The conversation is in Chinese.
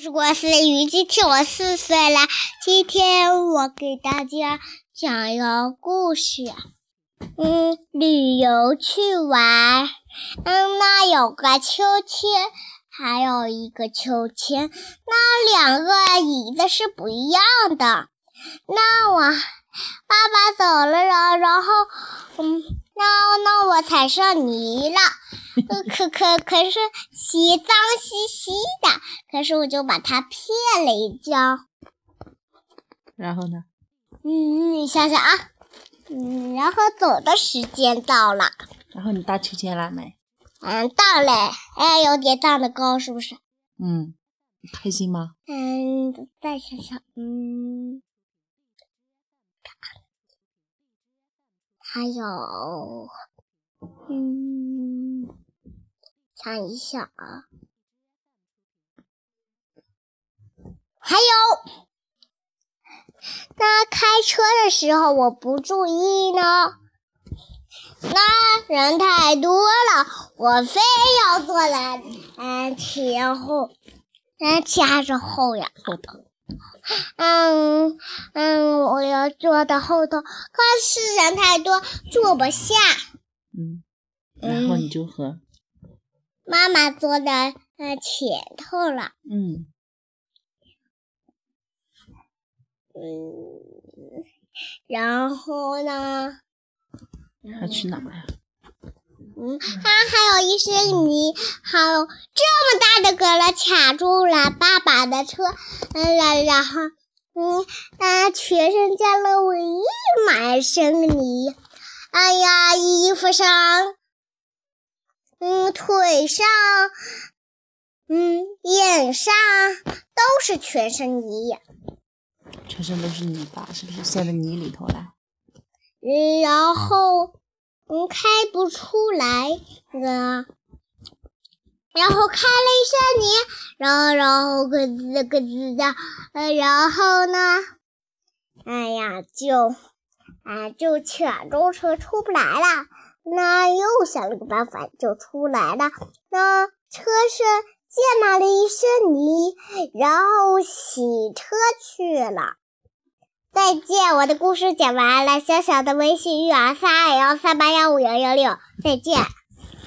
我是郭思雨，今天我四岁了。今天我给大家讲一个故事。嗯，旅游去玩。嗯，那有个秋千，还有一个秋千，那两个椅子是不一样的。那我爸爸走了，然然后，嗯，那那我踩上泥了。可可可是洗脏兮兮的，可是我就把它骗了一跤。然后呢？嗯，你想想啊，嗯，然后走的时间到了。然后你荡秋千了没？嗯，荡嘞，哎，有点荡的高，是不是？嗯，开心吗？嗯，再想想，嗯，还有，嗯。想一想啊，有，那开车的时候我不注意呢，那人太多了，我非要坐在嗯前后，嗯前还是后呀？后头。嗯嗯，我要坐到后头，可是人太多坐不下。嗯，然后你就和。妈妈坐在呃前头了。嗯。嗯，然后呢？要去哪呀？嗯，它还有一些泥，还有这么大的蛤蜊卡住了爸爸的车。嗯，然然后，嗯，啊，全身沾了我一满身泥。哎呀，衣服上。嗯，腿上，嗯，眼上都是全身泥，全身都是泥巴，是不是陷在泥里头了？然后嗯开不出来，个，然后开了一身泥，然后然后咯吱咯吱的，呃，然后呢，哎呀，就啊就卡住车出不来了。那又想了个办法，就出来了。那车身溅满了一身泥，然后洗车去了。再见，我的故事讲完了。小小的微信育儿三二幺三八幺五幺幺六，再见。